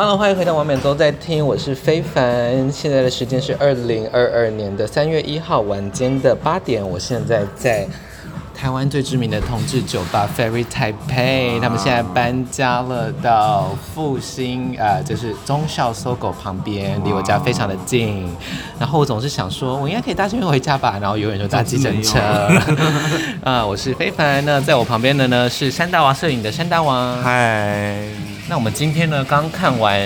Hello，欢迎回到王冕都在听，我是非凡。现在的时间是二零二二年的三月一号晚间的八点，我现在在台湾最知名的同志酒吧 Ferry Taipei，他们现在搬家了到复兴，呃，就是中校搜狗旁边，离我家非常的近。然后我总是想说，我应该可以搭捷运回家吧，然后永远就搭计程车。啊，我是非凡，那在我旁边的呢是山大王摄影的山大王，嗨。那我们今天呢，刚看完，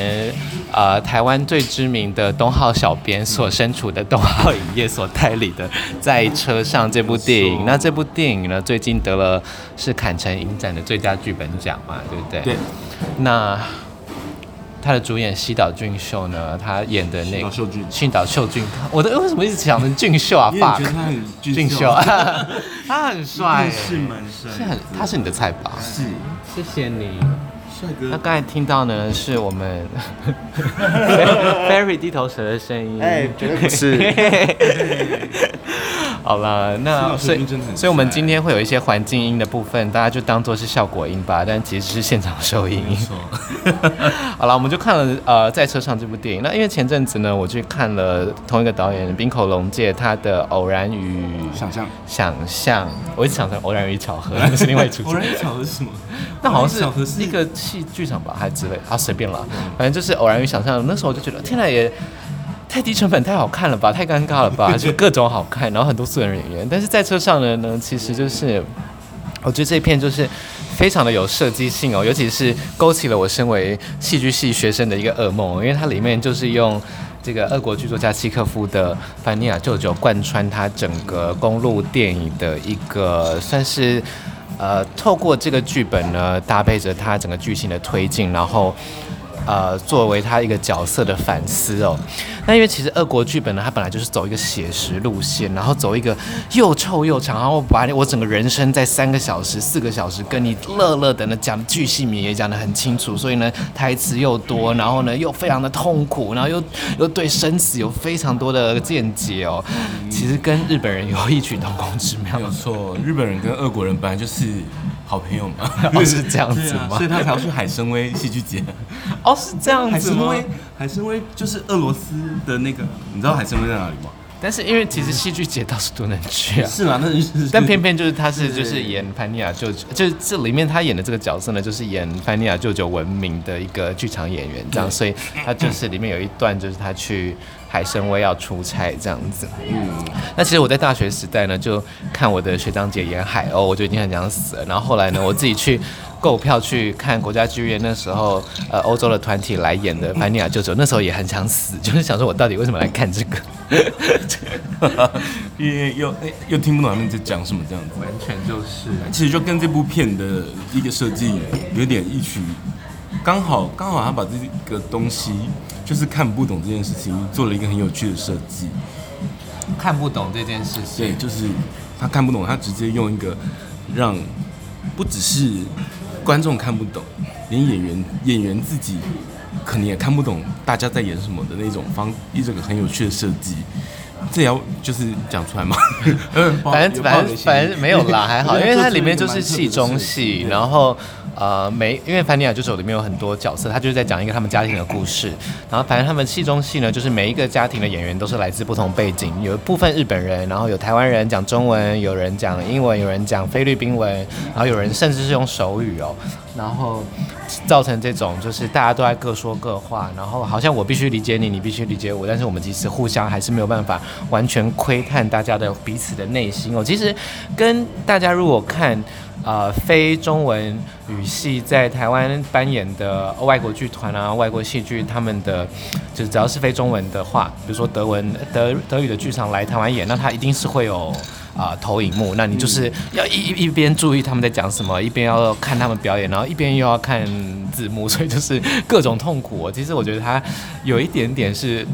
呃，台湾最知名的东浩小编所身处的东浩影业所代理的《在车上》这部电影。那这部电影呢，最近得了是坎城影展的最佳剧本奖嘛，对不对？对。那他的主演西岛俊秀呢，他演的那个西岛秀俊，我的为什么一直想成俊秀啊？爸，觉得他很俊秀，他很帅，是蛮帅，是很，他是你的菜吧？是，谢谢你。那刚才听到呢，是我们 Fairy 低头蛇的声音。哎，绝对不是。好了，那所以所以我们今天会有一些环境音的部分，大家就当做是效果音吧，但其实是现场收音。好了，我们就看了呃在车上这部电影。那因为前阵子呢，我去看了同一个导演冰口龙介他的《偶然与想象》。想象，我一直想成《偶然与巧合》，那是另外一出。偶然与巧合是什么？那好像是一个戏剧场吧，还之类啊，随便了，反正就是《偶然与想象》。那时候我就觉得，天呐也。太低成本，太好看了吧，太尴尬了吧，就各种好看，然后很多素人演员。但是在车上的呢，其实就是，我觉得这一片就是非常的有设计性哦，尤其是勾起了我身为戏剧系学生的一个噩梦，因为它里面就是用这个俄国剧作家契诃夫的《凡尼亚舅舅》贯穿他整个公路电影的一个算是，呃，透过这个剧本呢，搭配着他整个剧情的推进，然后。呃，作为他一个角色的反思哦，那因为其实俄国剧本呢，它本来就是走一个写实路线，然后走一个又臭又长，然后把我整个人生在三个小时、四个小时跟你乐乐的呢讲的巨细靡遗，也讲得很清楚，所以呢台词又多，然后呢又非常的痛苦，然后又又对生死有非常多的见解哦，其实跟日本人有异曲同工之妙。没有错，日本人跟俄国人本来就是好朋友嘛，哦、是这样子吗？啊、所以他才要去海参崴戏剧节。哦，是这样子吗？海参崴，海参崴就是俄罗斯的那个，你知道海参崴在哪里吗？但是因为其实戏剧节到处都能去啊，是吗？那是，但偏偏就是他是就是演潘尼亚舅舅，就是这里面他演的这个角色呢，就是演潘尼亚舅舅闻名的一个剧场演员，这样，所以他就是里面有一段就是他去海参崴要出差这样子。嗯，那其实我在大学时代呢，就看我的学长姐演海鸥，我就已经很想死了。然后后来呢，我自己去。购票去看国家剧院，那时候呃欧洲的团体来演的《凡尼亚舅舅》，那时候也很想死，就是想说我到底为什么来看这个？因为又又听不懂他们在讲什么这样子，完全就是，其实就跟这部片的一个设计有点异曲，刚好刚好他把这个东西就是看不懂这件事情做了一个很有趣的设计，看不懂这件事情，对，就是他看不懂，他直接用一个让不只是。观众看不懂，连演员演员自己可能也看不懂大家在演什么的那种方，一个很有趣的设计，这要就是讲出来吗？反正反正反正没有啦，还好，因为它里面就是戏中戏，然后。呃，没，因为《凡尼亚舅舅》里面有很多角色，他就是在讲一个他们家庭的故事。然后，反正他们戏中戏呢，就是每一个家庭的演员都是来自不同背景，有一部分日本人，然后有台湾人讲中文，有人讲英文，有人讲菲律宾文，然后有人甚至是用手语哦。然后造成这种就是大家都在各说各话，然后好像我必须理解你，你必须理解我，但是我们其实互相还是没有办法完全窥探大家的彼此的内心哦。其实跟大家如果看。呃，非中文语系在台湾扮演的外国剧团啊，外国戏剧，他们的就是只要是非中文的话，比如说德文、德德语的剧场来台湾演，那他一定是会有啊、呃、投影幕，那你就是要一一边注意他们在讲什么，一边要看他们表演，然后一边又要看字幕，所以就是各种痛苦。其实我觉得他有一点点是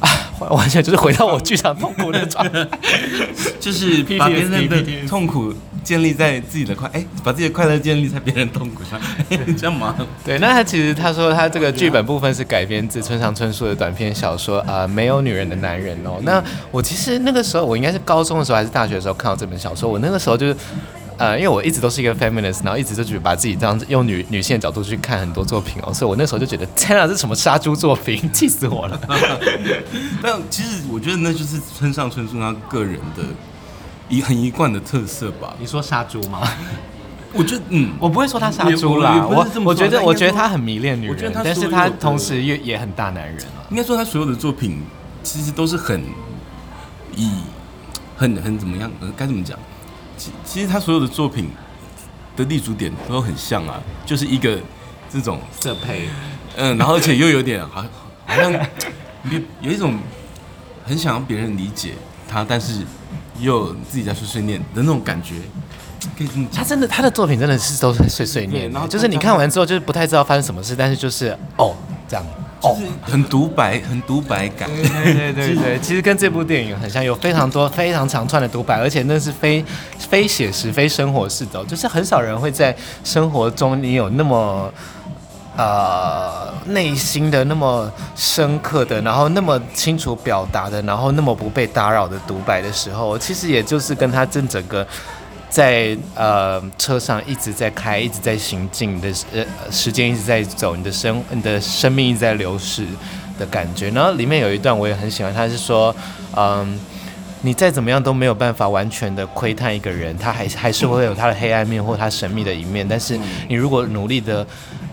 啊。完全就是回到我剧场痛苦的状态，就是 把别人的痛苦建立在自己的快，哎，把自己的快乐建立在别人痛苦上，这样吗？对，那他其实他说他这个剧本部分是改编自村上春树的短篇小说啊，呃，没有女人的男人哦。那我其实那个时候我应该是高中的时候还是大学的时候看到这本小说，我那个时候就是。呃，因为我一直都是一个 feminist，然后一直就觉得把自己当用女女性的角度去看很多作品哦，所以我那时候就觉得天啊，这是什么杀猪作品，气死我了。但其实我觉得那就是村上春树他个人的一 很一贯的特色吧。你说杀猪吗？我觉得，嗯，我不会说他杀猪啦，我我觉得我觉得他很迷恋女人，但是他同时也也很大男人啊。应该说他所有的作品其实都是很以很很怎么样，该怎么讲？其其实他所有的作品的立足点都很像啊，就是一个这种色配，嗯，然后而且又有点好，好像 有有一种很想让别人理解他，但是又自己在碎碎念的那种感觉。可以这么讲，他真的他的作品真的是都是碎碎念，然后就是你看完之后就是不太知道发生什么事，但是就是哦这样。哦很独白，很独白感。对对对对对，其实跟这部电影很像，有非常多非常长串的独白，而且那是非非写实、非生活式的，就是很少人会在生活中你有那么呃内心的那么深刻的，然后那么清楚表达的，然后那么不被打扰的独白的时候，其实也就是跟他这整个。在呃车上一直在开，一直在行进的呃时间一直在走，你的生你的生命一直在流逝的感觉。然后里面有一段我也很喜欢，他是说，嗯，你再怎么样都没有办法完全的窥探一个人，他还还是会有他的黑暗面或他神秘的一面。但是你如果努力的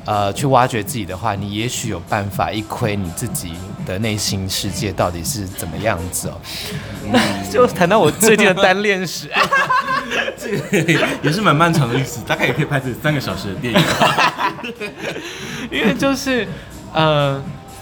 呃去挖掘自己的话，你也许有办法一窥你自己的内心世界到底是怎么样子哦。那 就谈到我最近的单恋史。这个也是蛮漫长的历史，大概也可以拍成三个小时的电影。因为就是，呃。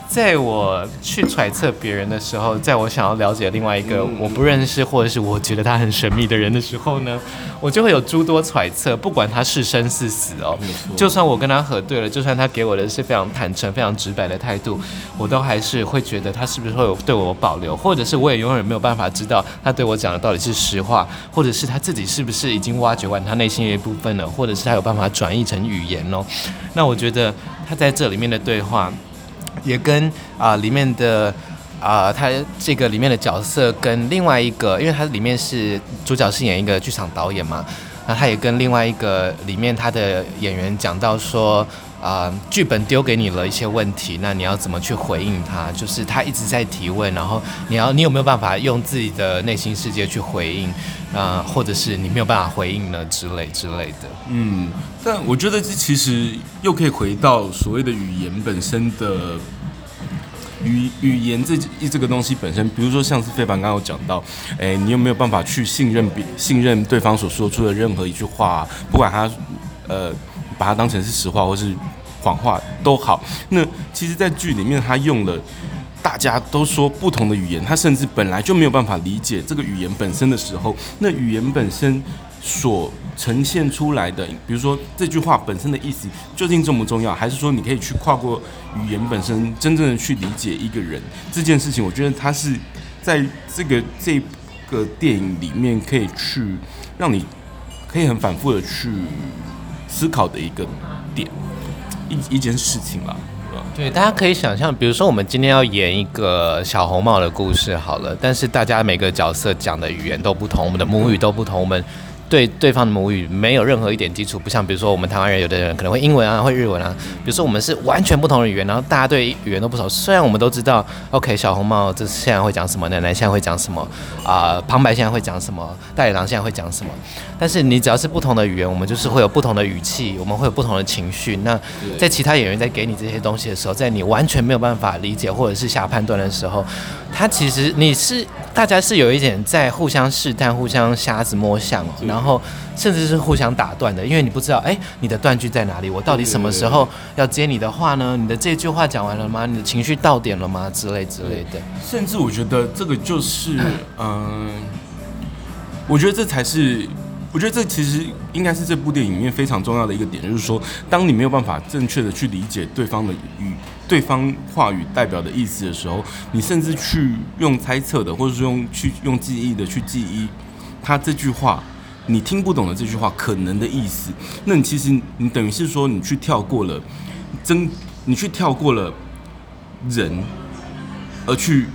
在我去揣测别人的时候，在我想要了解另外一个我不认识或者是我觉得他很神秘的人的时候呢，我就会有诸多揣测，不管他是生是死哦。就算我跟他核对了，就算他给我的是非常坦诚、非常直白的态度，我都还是会觉得他是不是会有对我有保留，或者是我也永远没有办法知道他对我讲的到底是实话，或者是他自己是不是已经挖掘完他内心的一部分了，或者是他有办法转译成语言哦。那我觉得他在这里面的对话。也跟啊、里面的啊、他这个里面的角色跟另外一个，因为他里面是主角是演一个剧场导演嘛，那他也跟另外一个里面他的演员讲到说、呃、剧本丢给你了一些问题，那你要怎么去回应他？就是他一直在提问，然后你要你有没有办法用自己的内心世界去回应啊、或者是你没有办法回应呢之类之类的。嗯，但我觉得这其实又可以回到所谓的语言本身的。语语言这这个东西本身，比如说像是非凡刚刚有讲到，哎，你有没有办法去信任别信任对方所说出的任何一句话，不管他呃把它当成是实话或是谎话都好。那其实，在剧里面他用了大家都说不同的语言，他甚至本来就没有办法理解这个语言本身的时候，那语言本身所呈现出来的，比如说这句话本身的意思究竟重不重要，还是说你可以去跨过语言本身，真正的去理解一个人这件事情？我觉得它是在这个这个电影里面可以去让你可以很反复的去思考的一个点，一一件事情啦。对，大家可以想象，比如说我们今天要演一个小红帽的故事好了，但是大家每个角色讲的语言都不同，我们的母语都不同，我们。对对方的母语没有任何一点基础，不像比如说我们台湾人，有的人可能会英文啊，会日文啊。比如说我们是完全不同的语言，然后大家对语言都不熟。虽然我们都知道，OK，小红帽这现在会讲什么，奶奶现在会讲什么，啊、呃，旁白现在会讲什么，大野狼现在会讲什么。但是你只要是不同的语言，我们就是会有不同的语气，我们会有不同的情绪。那在其他演员在给你这些东西的时候，在你完全没有办法理解或者是下判断的时候，他其实你是大家是有一点在互相试探、互相瞎子摸象哦。然后甚至是互相打断的，因为你不知道，哎，你的断句在哪里？我到底什么时候要接你的话呢？你的这句话讲完了吗？你的情绪到点了吗？之类之类的。甚至我觉得这个就是，嗯，我觉得这才是，我觉得这其实应该是这部电影里面非常重要的一个点，就是说，当你没有办法正确的去理解对方的语、对方话语代表的意思的时候，你甚至去用猜测的，或者是用去用记忆的去记忆他这句话。你听不懂的这句话可能的意思，那你其实你等于是说你去跳过了真，你去跳过了人，而去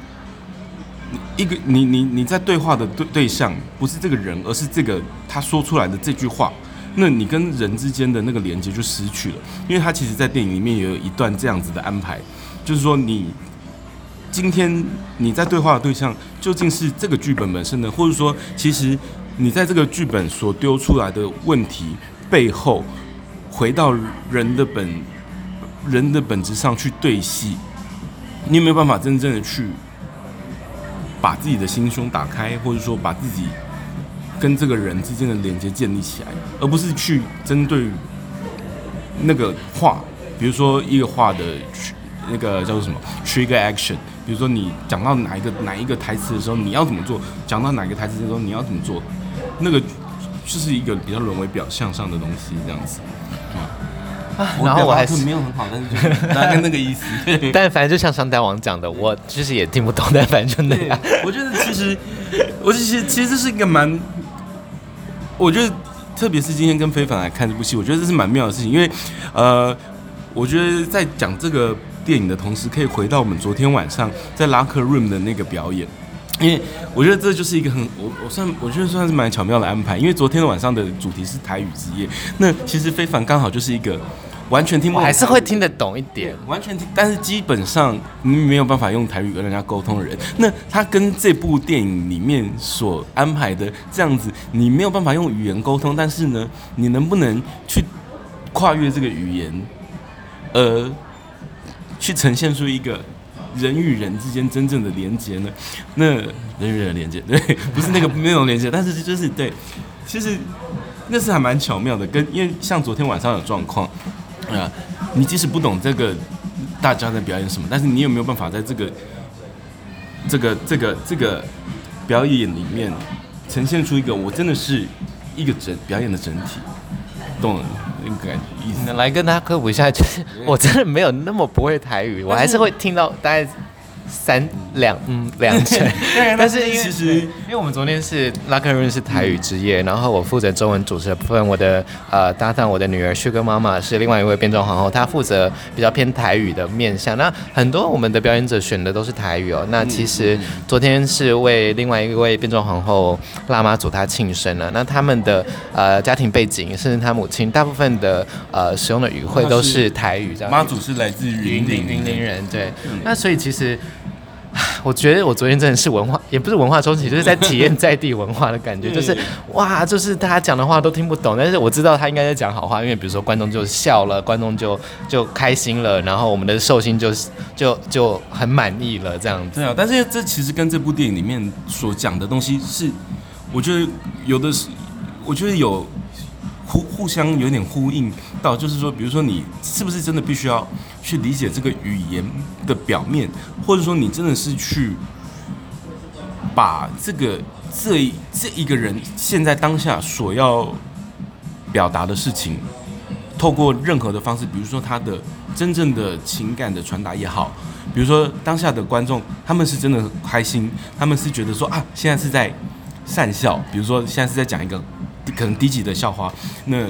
一个你你你在对话的对对象不是这个人，而是这个他说出来的这句话那你跟人之间的那个连接就失去了。因为他其实，在电影里面也有一段这样子的安排，就是说，你今天你在对话的对象究竟是这个剧本本身呢，或者说，其实你在这个剧本所丢出来的问题背后，回到人的本人的本质上去对戏，你有没有办法真正的去把自己的心胸打开，或者说把自己。跟这个人之间的连接建立起来，而不是去针对那个话，比如说一个话的那个叫做什么 trigger action，比如说你讲到哪一个哪一个台词的时候，你要怎么做？讲到哪个台词的时候，你要怎么做？那个就是一个比较沦为表象上的东西，这样子。啊，然后我还是没有很好，但是就是大概那个意思。但反正就像商代王讲的，我其实也听不懂，但反正就那样。我觉得其实，我其实其实这是一个蛮。我觉得，特别是今天跟非凡来看这部戏，我觉得这是蛮妙的事情，因为，呃，我觉得在讲这个电影的同时，可以回到我们昨天晚上在 Locker Room 的那个表演，因为我觉得这就是一个很我我算我觉得算是蛮巧妙的安排，因为昨天晚上的主题是台语之夜，那其实非凡刚好就是一个。完全听不懂，还是会听得懂一点。完全听，但是基本上你没有办法用台语跟人家沟通的人，那他跟这部电影里面所安排的这样子，你没有办法用语言沟通，但是呢，你能不能去跨越这个语言，呃，去呈现出一个人与人之间真正的连接呢？那人与人的连接，对，不是那个那种连接，但是就是对，其实那是还蛮巧妙的，跟因为像昨天晚上的状况。啊，你即使不懂这个大家在表演什么，但是你有没有办法在这个这个这个这个表演里面呈现出一个我真的是一个整表演的整体，懂了那个感觉意思？来跟大家科普一下，就是 我真的没有那么不会台语，我还是会听到大概。三两嗯两成，但是因为其实因为我们昨天是 Locker Room 是台语之夜，然后我负责中文主持的部分，我的呃搭档我的女儿 Sugar 妈妈是另外一位变装皇后，她负责比较偏台语的面向。那很多我们的表演者选的都是台语哦。那其实昨天是为另外一位变装皇后辣妈组她庆生了。那他们的呃家庭背景甚至她母亲大部分的呃使用的语汇都是台语。这样妈祖是来自云林云林人，对。那所以其实。我觉得我昨天真的是文化，也不是文化冲击，就是在体验在地文化的感觉，就是哇，就是大家讲的话都听不懂，但是我知道他应该在讲好话，因为比如说观众就笑了，观众就就开心了，然后我们的寿星就就就很满意了这样子。对啊，但是这其实跟这部电影里面所讲的东西是，我觉得有的是，我觉得有。互互相有点呼应到，就是说，比如说你是不是真的必须要去理解这个语言的表面，或者说你真的是去把这个这这一个人现在当下所要表达的事情，透过任何的方式，比如说他的真正的情感的传达也好，比如说当下的观众他们是真的开心，他们是觉得说啊，现在是在讪笑，比如说现在是在讲一个。可能低级的笑话，那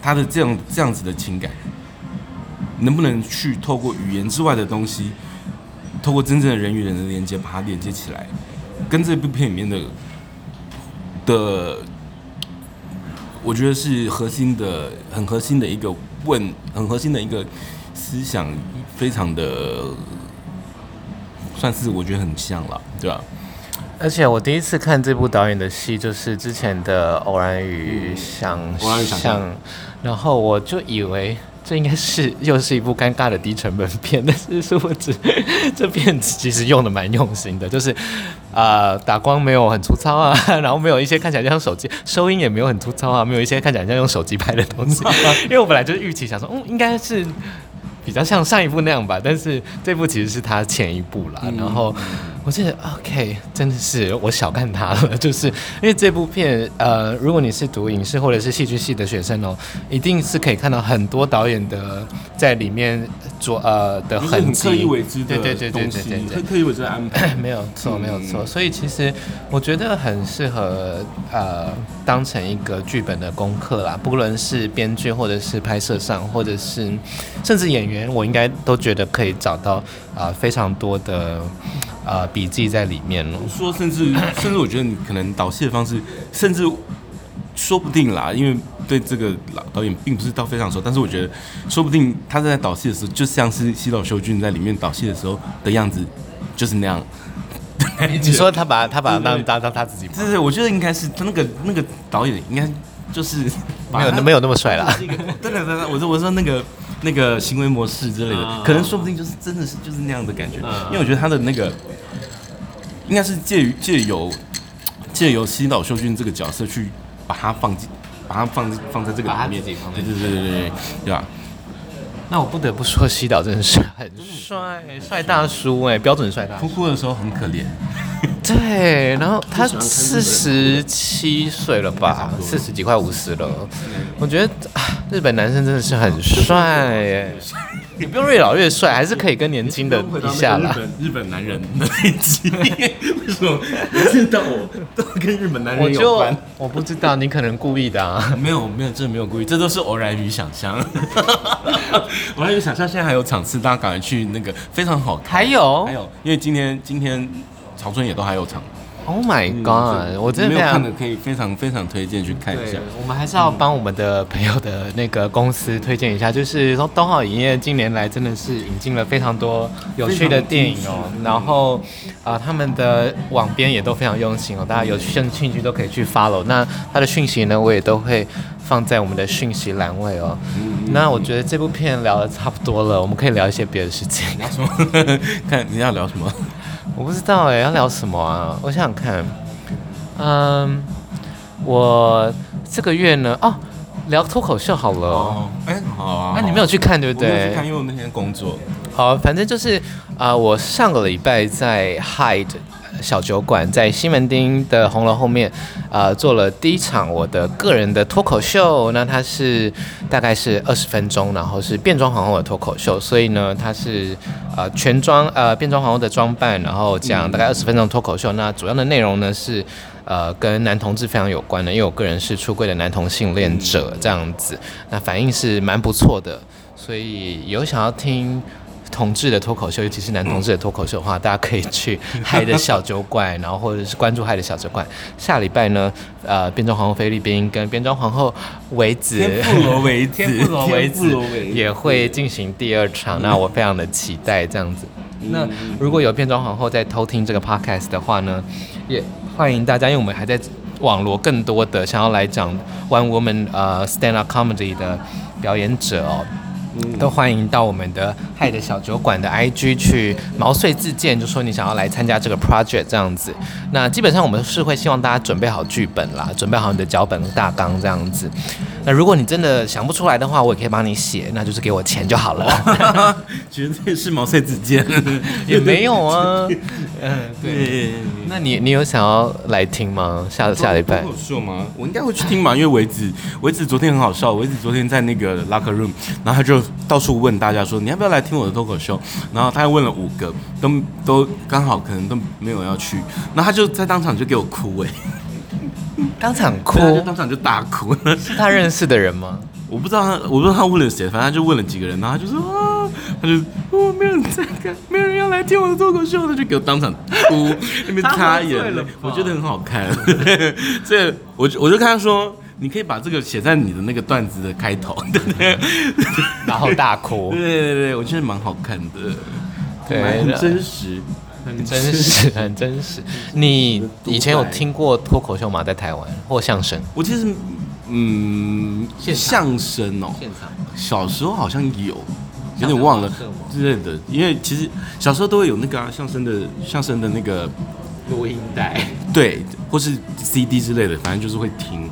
他的这样这样子的情感，能不能去透过语言之外的东西，透过真正的人与人的连接，把它连接起来，跟这部片里面的的，我觉得是核心的，很核心的一个问，很核心的一个思想，非常的，算是我觉得很像了，对吧？而且我第一次看这部导演的戏，就是之前的《偶然与想象》，然后我就以为这应该是又是一部尴尬的低成本片，但是殊不知这片子其实用的蛮用心的，就是啊、呃、打光没有很粗糙啊，然后没有一些看起来像手机收音也没有很粗糙啊，没有一些看起来像用手机拍的东西，因为我本来就是预期想说，嗯，应该是。比较像上一部那样吧，但是这部其实是他前一部啦。嗯、然后我觉得 OK，真的是我小看他了，就是因为这部片，呃，如果你是读影视或者是戏剧系的学生哦，一定是可以看到很多导演的在里面做呃的痕迹，刻意为之的对对对对对对，刻刻意为之的安排，没有错没有错。所以其实我觉得很适合呃当成一个剧本的功课啦，不论是编剧或者是拍摄上，或者是甚至演员。我应该都觉得可以找到啊、呃、非常多的啊、笔记在里面了。说甚至甚至我觉得你可能导戏的方式，甚至说不定啦，因为对这个老导演并不是到非常熟，但是我觉得说不定他在导戏的时候，就像是西岛秀俊在里面导戏的时候的样子，就是那样。你说他把他把他当当当他自己，对对，我觉得应该是他那个那个导演应该就是没有没有那么帅啦。对对对，我说我说那个那个行为模式之类的，可能说不定就是真的是就是那样的感觉，因为我觉得他的那个应该是借于借由借由西岛秀俊这个角色去把他放进把他放放在这个里面，对对对对对对，吧？那我不得不说，西岛真的是很帅，帅大叔哎，标准帅大叔。哭哭的时候很可怜。对，然后他四十七岁了吧，四十几快五十了。我觉得啊，日本男生真的是很帅哎。你不用越老越帅，还是可以跟年轻的比下啦。日本日本男人的那集，为什么每次到我都跟日本男人有关？我，我不知道，你可能故意的啊。没有没有，真的没有故意，这都是偶然与想象。偶然与想象，现在还有场次，大家赶快去那个，非常好看。还有还有，因为今天今天长春也都还有场。Oh my god！、嗯、我真的没有看的，可以非常非常推荐去看一下。我们还是要帮我们的朋友的那个公司推荐一下，就是说东浩影业近年来真的是引进了非常多有趣的电影哦。然后啊、呃，他们的网编也都非常用心哦，大家有兴趣都可以去 follow。那他的讯息呢，我也都会放在我们的讯息栏位哦。那我觉得这部片聊得差不多了，我们可以聊一些别的事情。聊什么？看你要聊什么？我不知道哎，要聊什么啊？我想想看，嗯，我这个月呢，哦，聊脱口秀好了。哎、哦，好啊。那、啊、你没有去看对不对？我没有去看，因为我那天工作。好，反正就是啊、呃，我上个礼拜在 Hyde 小酒馆，在西门町的红楼后面，啊、呃，做了第一场我的个人的脱口秀。那它是大概是二十分钟，然后是变装皇后的脱口秀，所以呢，它是呃全装呃变装皇后的装扮，然后讲大概二十分钟脱口秀。那主要的内容呢是呃跟男同志非常有关的，因为我个人是出柜的男同性恋者这样子，那反应是蛮不错的，所以有想要听。同志的脱口秀，尤其是男同志的脱口秀的话，大家可以去嗨的小酒馆，然后或者是关注嗨的小酒馆。下礼拜呢，呃，变装皇后菲律宾跟变装皇后维子，天妇罗维子，天妇罗维子也会进行第二场，那我非常的期待这样子。那如果有变装皇后在偷听这个 podcast 的话呢，也欢迎大家，因为我们还在网罗更多的想要来讲 one woman 呃 stand up comedy 的表演者哦。都欢迎到我们的嗨的小酒馆的 IG 去毛遂自荐，就说你想要来参加这个 project 这样子。那基本上我们是会希望大家准备好剧本啦，准备好你的脚本大纲这样子。那如果你真的想不出来的话，我也可以帮你写，那就是给我钱就好了。觉得这是毛遂自荐，也没有啊。嗯，对。那你你有想要来听吗？下下礼拜？说吗？我应该会去听吧，因为维子维子昨天很好笑，维子昨天在那个 locker room，然后他就到处问大家说，你要不要来听我的脱口秀？然后他还问了五个，都都刚好可能都没有要去，然后他就在当场就给我哭哎。当场哭，当场就大哭。是他认识的人吗？我不知道他，我不知道他问了谁，反正他就问了几个人，然后他就说啊，他就哦，没有人在看，没有人要来听我的脱口秀，他就给我当场哭，那边擦眼泪，我觉得很好看。所以我就我就跟他说，你可以把这个写在你的那个段子的开头，对不对？然后大哭。对对对，我觉得蛮好看的，对，很真实。很真实，很真实。你以前有听过脱口秀吗？在台湾或相声？我其实，嗯，相声哦，现场。小时候好像有，有点忘了之类的。因为其实小时候都会有那个啊，相声的相声的那个录音带，对，或是 CD 之类的，反正就是会听。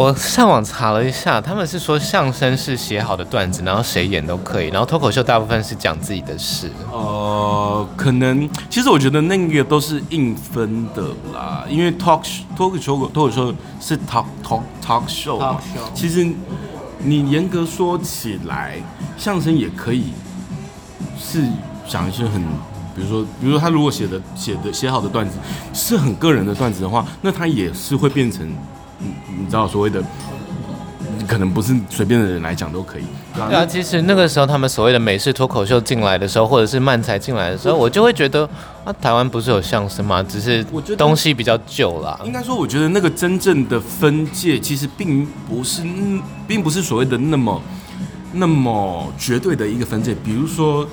我上网查了一下，他们是说相声是写好的段子，然后谁演都可以，然后脱口秀大部分是讲自己的事。呃，可能其实我觉得那个都是硬分的啦，因为 talk 脱口秀脱口秀是 talk talk talk show，, talk show 其实你严格说起来，相声也可以是讲一些很，比如说，比如说他如果写的写的写好的段子是很个人的段子的话，那他也是会变成。你你知道所谓的可能不是随便的人来讲都可以。对啊，对啊，其实那个时候他们所谓的美式脱口秀进来的时候，或者是漫才进来的时候，我就会觉得啊，台湾不是有相声吗？只是东西比较旧啦。应该说，我觉得那个真正的分界其实并不是，并不是所谓的那么那么绝对的一个分界。比如说。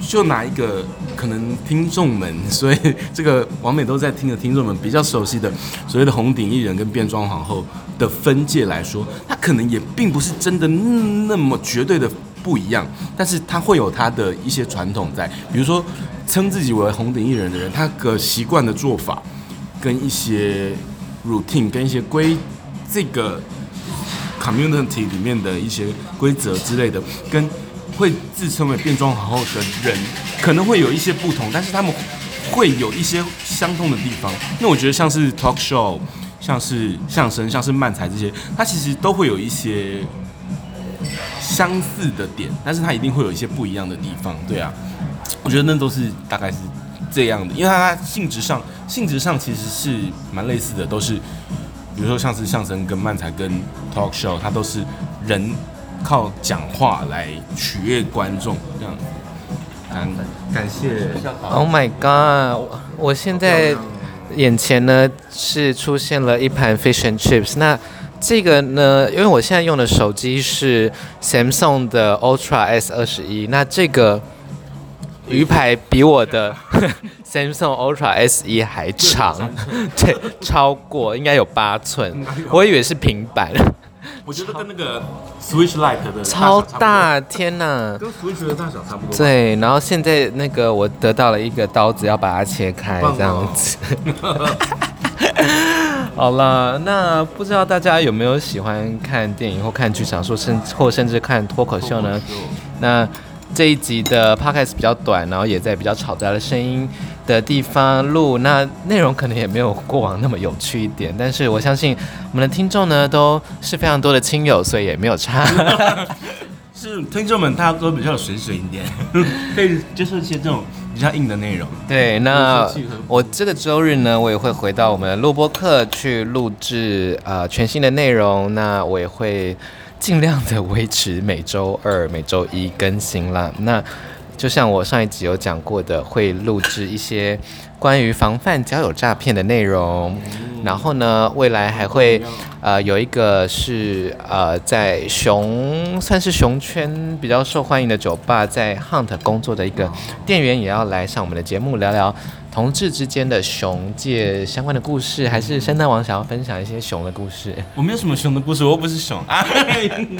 就拿一个可能听众们，所以这个王美都在听的听众们比较熟悉的所谓的红顶艺人跟变装皇后的分界来说，他可能也并不是真的那么绝对的不一样，但是他会有他的一些传统在，比如说称自己为红顶艺人的人，他个习惯的做法跟一些 routine 跟一些规这个 community 里面的一些规则之类的跟。会自称为变装皇后的人，可能会有一些不同，但是他们会有一些相通的地方。那我觉得像是 talk show，像是相声，像是漫才这些，它其实都会有一些相似的点，但是它一定会有一些不一样的地方。对啊，我觉得那都是大概是这样的，因为它性质上性质上其实是蛮类似的，都是比如说像是相声跟漫才跟 talk show，它都是人。靠讲话来取悦观众，这样。感感谢。Oh my god！我我现在眼前呢是出现了一盘 fish and chips。那这个呢，因为我现在用的手机是 Samsung 的 Ultra S 二十一，那这个鱼排比我的 Samsung Ultra S 一还长，对，超过应该有八寸，我以为是平板。我觉得跟那个 Switch Lite 的超大，天哪！跟 Switch 的大小差不多。对，然后现在那个我得到了一个刀子，要把它切开，这样子。好了，那不知道大家有没有喜欢看电影或看剧场，说甚或甚至看脱口秀呢？那这一集的 Podcast 比较短，然后也在比较嘈杂的声音的地方录，那内容可能也没有过往那么有趣一点，但是我相信我们的听众呢都是非常多的亲友，所以也没有差。是听众们，大家都比较水水一点，可以接受一些这种比较硬的内容。对，那我这个周日呢，我也会回到我们的录播课去录制呃全新的内容，那我也会。尽量的维持每周二、每周一更新啦。那就像我上一集有讲过的，会录制一些关于防范交友诈骗的内容。然后呢，未来还会呃有一个是呃在熊算是熊圈比较受欢迎的酒吧，在 Hunt 工作的一个店员，也要来上我们的节目聊聊。同志之间的熊界相关的故事，还是圣诞王想要分享一些熊的故事？我没有什么熊的故事，我又不是熊啊。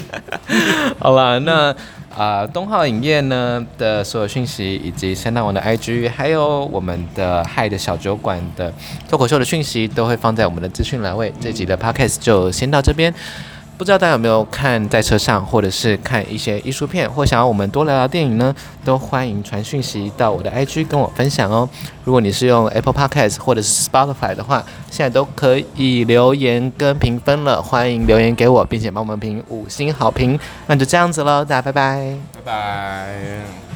好了，那啊、呃，东浩影业呢的所有讯息，以及圣诞王的 IG，还有我们的嗨的小酒馆的脱口秀的讯息，都会放在我们的资讯栏位。这集的 Podcast 就先到这边。不知道大家有没有看在车上，或者是看一些艺术片，或想要我们多聊聊电影呢？都欢迎传讯息到我的 IG 跟我分享哦。如果你是用 Apple Podcast 或者是 Spotify 的话，现在都可以留言跟评分了。欢迎留言给我，并且帮我们评五星好评。那就这样子喽，大家拜拜，拜拜。